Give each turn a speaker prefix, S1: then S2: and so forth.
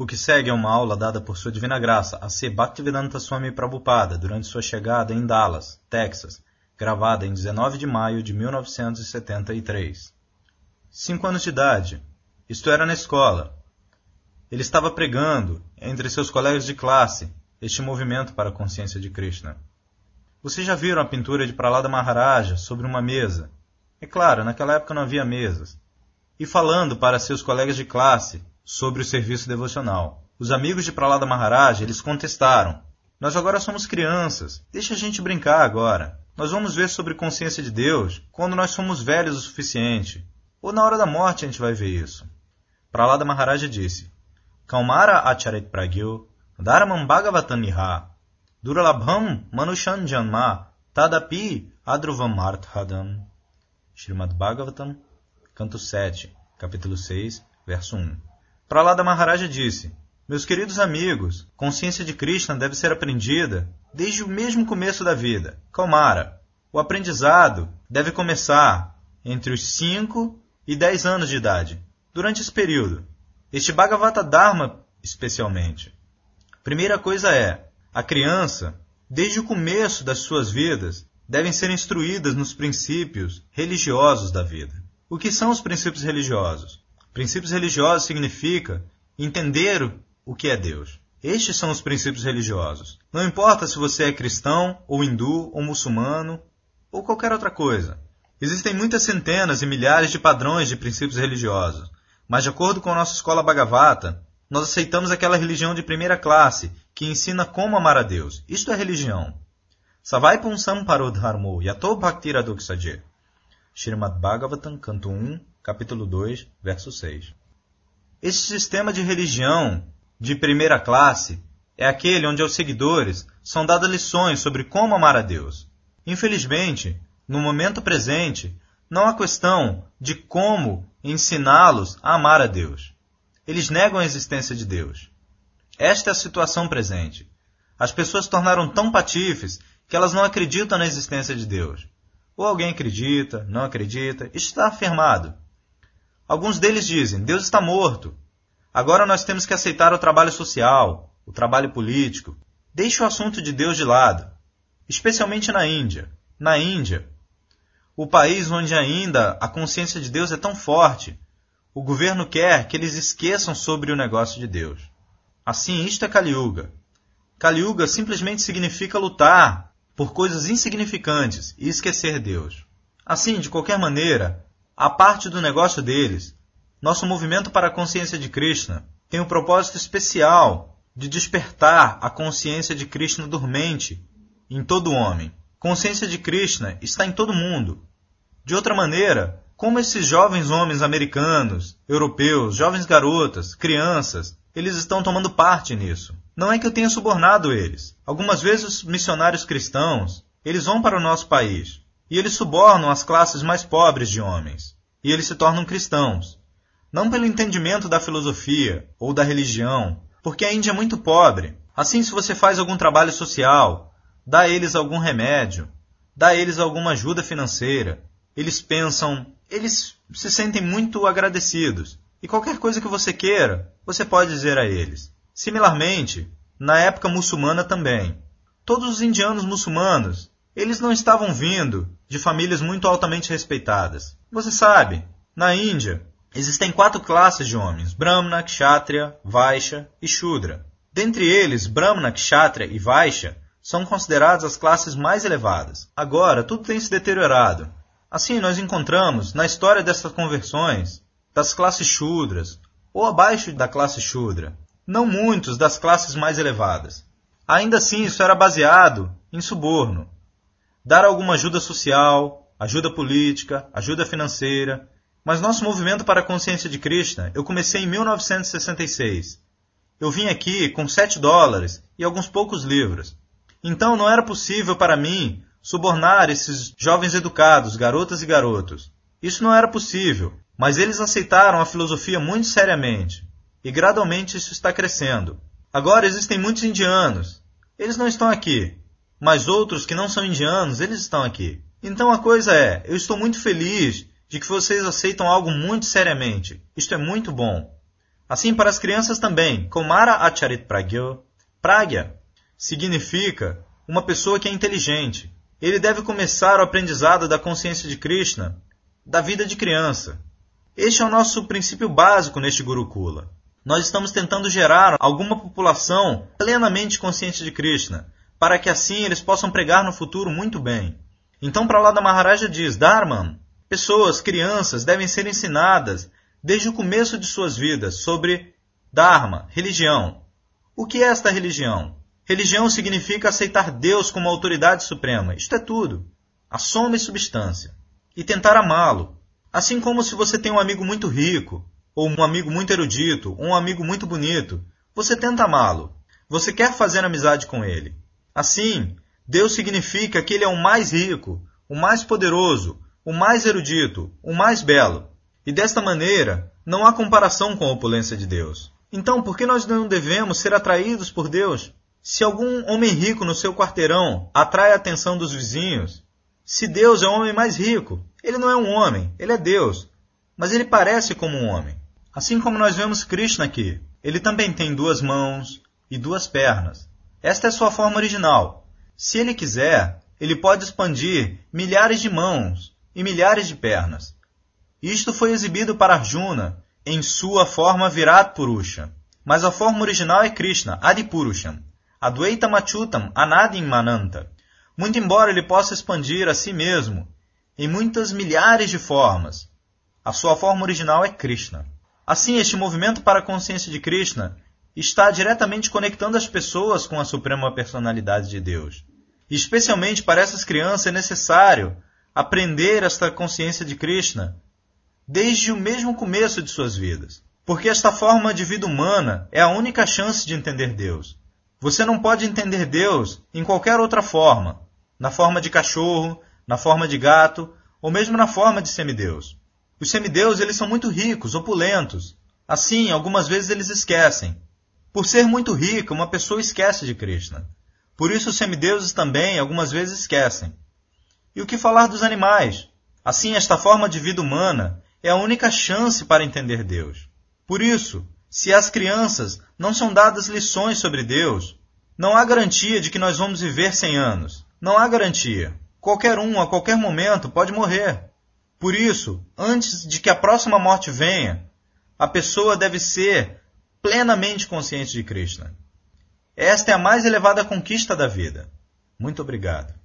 S1: O que segue é uma aula dada por Sua Divina Graça a C. Bhaktivedanta Swami Prabhupada durante sua chegada em Dallas, Texas, gravada em 19 de maio de 1973. Cinco anos de idade. Isto era na escola. Ele estava pregando, entre seus colegas de classe, este movimento para a consciência de Krishna. Vocês já viram a pintura de Pralada Maharaja sobre uma mesa? É claro, naquela época não havia mesas. E falando para seus colegas de classe sobre o serviço devocional. Os amigos de Pralada Maharaj, eles contestaram. Nós agora somos crianças. Deixa a gente brincar agora. Nós vamos ver sobre consciência de Deus quando nós somos velhos o suficiente. Ou na hora da morte a gente vai ver isso. Pralada Maharaj disse: Kaumara acharit pragyo dharmam bhagavatamiha duralabham manushan janma tadapi adruvam arthadam. Srimad Bhagavatam, canto 7, capítulo 6, verso 1. Pralada Maharaja disse: Meus queridos amigos, consciência de Krishna deve ser aprendida desde o mesmo começo da vida. Kalmara. O aprendizado deve começar entre os 5 e 10 anos de idade. Durante esse período, este Bhagavata Dharma especialmente. Primeira coisa é, a criança, desde o começo das suas vidas, devem ser instruídas nos princípios religiosos da vida. O que são os princípios religiosos? Princípios religiosos significa entender o que é Deus. Estes são os princípios religiosos. Não importa se você é cristão, ou hindu, ou muçulmano, ou qualquer outra coisa. Existem muitas centenas e milhares de padrões de princípios religiosos, mas de acordo com a nossa escola Bhagavata, nós aceitamos aquela religião de primeira classe que ensina como amar a Deus. Isto é religião. Savai Punsam Parodharmo Yato Bhaktiradoksaje. Srimad Bhagavatam, canto 1, capítulo 2, verso 6. Este sistema de religião de primeira classe é aquele onde aos seguidores são dadas lições sobre como amar a Deus. Infelizmente, no momento presente, não há questão de como ensiná-los a amar a Deus. Eles negam a existência de Deus. Esta é a situação presente. As pessoas se tornaram tão patifes que elas não acreditam na existência de Deus. Ou alguém acredita, não acredita, está afirmado. Alguns deles dizem: Deus está morto. Agora nós temos que aceitar o trabalho social, o trabalho político. Deixe o assunto de Deus de lado, especialmente na Índia. Na Índia, o país onde ainda a consciência de Deus é tão forte, o governo quer que eles esqueçam sobre o negócio de Deus. Assim, isto é Kali Yuga. Kali Yuga simplesmente significa lutar por coisas insignificantes e esquecer Deus. Assim, de qualquer maneira, a parte do negócio deles, nosso movimento para a consciência de Krishna tem um propósito especial de despertar a consciência de Krishna dormente em todo homem. Consciência de Krishna está em todo mundo. De outra maneira, como esses jovens homens americanos, europeus, jovens garotas, crianças, eles estão tomando parte nisso. Não é que eu tenha subornado eles. Algumas vezes os missionários cristãos, eles vão para o nosso país, e eles subornam as classes mais pobres de homens. E eles se tornam cristãos. Não pelo entendimento da filosofia ou da religião, porque a Índia é muito pobre. Assim, se você faz algum trabalho social, dá a eles algum remédio, dá a eles alguma ajuda financeira, eles pensam, eles se sentem muito agradecidos. E qualquer coisa que você queira, você pode dizer a eles. Similarmente, na época muçulmana também. Todos os indianos muçulmanos, eles não estavam vindo de famílias muito altamente respeitadas. Você sabe, na Índia, existem quatro classes de homens: Brahmana, Kshatriya, Vaishya e Shudra. Dentre eles, Brahmana, Kshatriya e Vaishya são consideradas as classes mais elevadas. Agora, tudo tem se deteriorado. Assim, nós encontramos, na história dessas conversões, das classes Shudras, ou abaixo da classe Shudra, não muitos das classes mais elevadas. Ainda assim, isso era baseado em suborno, dar alguma ajuda social, ajuda política, ajuda financeira. Mas nosso movimento para a consciência de Krishna, eu comecei em 1966. Eu vim aqui com 7 dólares e alguns poucos livros. Então não era possível para mim subornar esses jovens educados, garotas e garotos. Isso não era possível, mas eles aceitaram a filosofia muito seriamente. E gradualmente isso está crescendo. Agora existem muitos indianos. Eles não estão aqui, mas outros que não são indianos, eles estão aqui. Então a coisa é, eu estou muito feliz de que vocês aceitam algo muito seriamente. Isto é muito bom. Assim, para as crianças também, Komara Acharit Pragyo, Pragya significa uma pessoa que é inteligente. Ele deve começar o aprendizado da consciência de Krishna da vida de criança. Este é o nosso princípio básico neste Gurukula. Nós estamos tentando gerar alguma população plenamente consciente de Krishna, para que assim eles possam pregar no futuro muito bem. Então, para lá da Maharaja diz: Dharman, pessoas, crianças devem ser ensinadas desde o começo de suas vidas sobre Dharma, religião. O que é esta religião? Religião significa aceitar Deus como autoridade suprema. Isto é tudo. A soma e substância. E tentar amá-lo. Assim como se você tem um amigo muito rico, ou um amigo muito erudito, ou um amigo muito bonito, você tenta amá-lo. Você quer fazer amizade com ele. Assim, Deus significa que ele é o mais rico, o mais poderoso, o mais erudito, o mais belo. E desta maneira, não há comparação com a opulência de Deus. Então, por que nós não devemos ser atraídos por Deus? Se algum homem rico no seu quarteirão atrai a atenção dos vizinhos, se Deus é o homem mais rico, ele não é um homem, ele é Deus, mas ele parece como um homem. Assim como nós vemos Krishna aqui, ele também tem duas mãos e duas pernas. Esta é sua forma original. Se ele quiser, ele pode expandir milhares de mãos e milhares de pernas. Isto foi exibido para Arjuna em sua forma Virat Purusha. Mas a forma original é Krishna, Adipurusham, Advaita Machutam, Anadim Mananta. Muito embora ele possa expandir a si mesmo em muitas milhares de formas, a sua forma original é Krishna. Assim, este movimento para a consciência de Krishna está diretamente conectando as pessoas com a suprema personalidade de Deus. Especialmente para essas crianças é necessário aprender esta consciência de Krishna desde o mesmo começo de suas vidas. Porque esta forma de vida humana é a única chance de entender Deus. Você não pode entender Deus em qualquer outra forma, na forma de cachorro, na forma de gato, ou mesmo na forma de semideus. Os semideus eles são muito ricos, opulentos. Assim, algumas vezes eles esquecem. Por ser muito rica, uma pessoa esquece de Krishna. Por isso os semideuses também algumas vezes esquecem. E o que falar dos animais? Assim, esta forma de vida humana é a única chance para entender Deus. Por isso, se às crianças não são dadas lições sobre Deus, não há garantia de que nós vamos viver 100 anos. Não há garantia. Qualquer um, a qualquer momento, pode morrer. Por isso, antes de que a próxima morte venha, a pessoa deve ser plenamente consciente de Krishna. Esta é a mais elevada conquista da vida. Muito obrigado.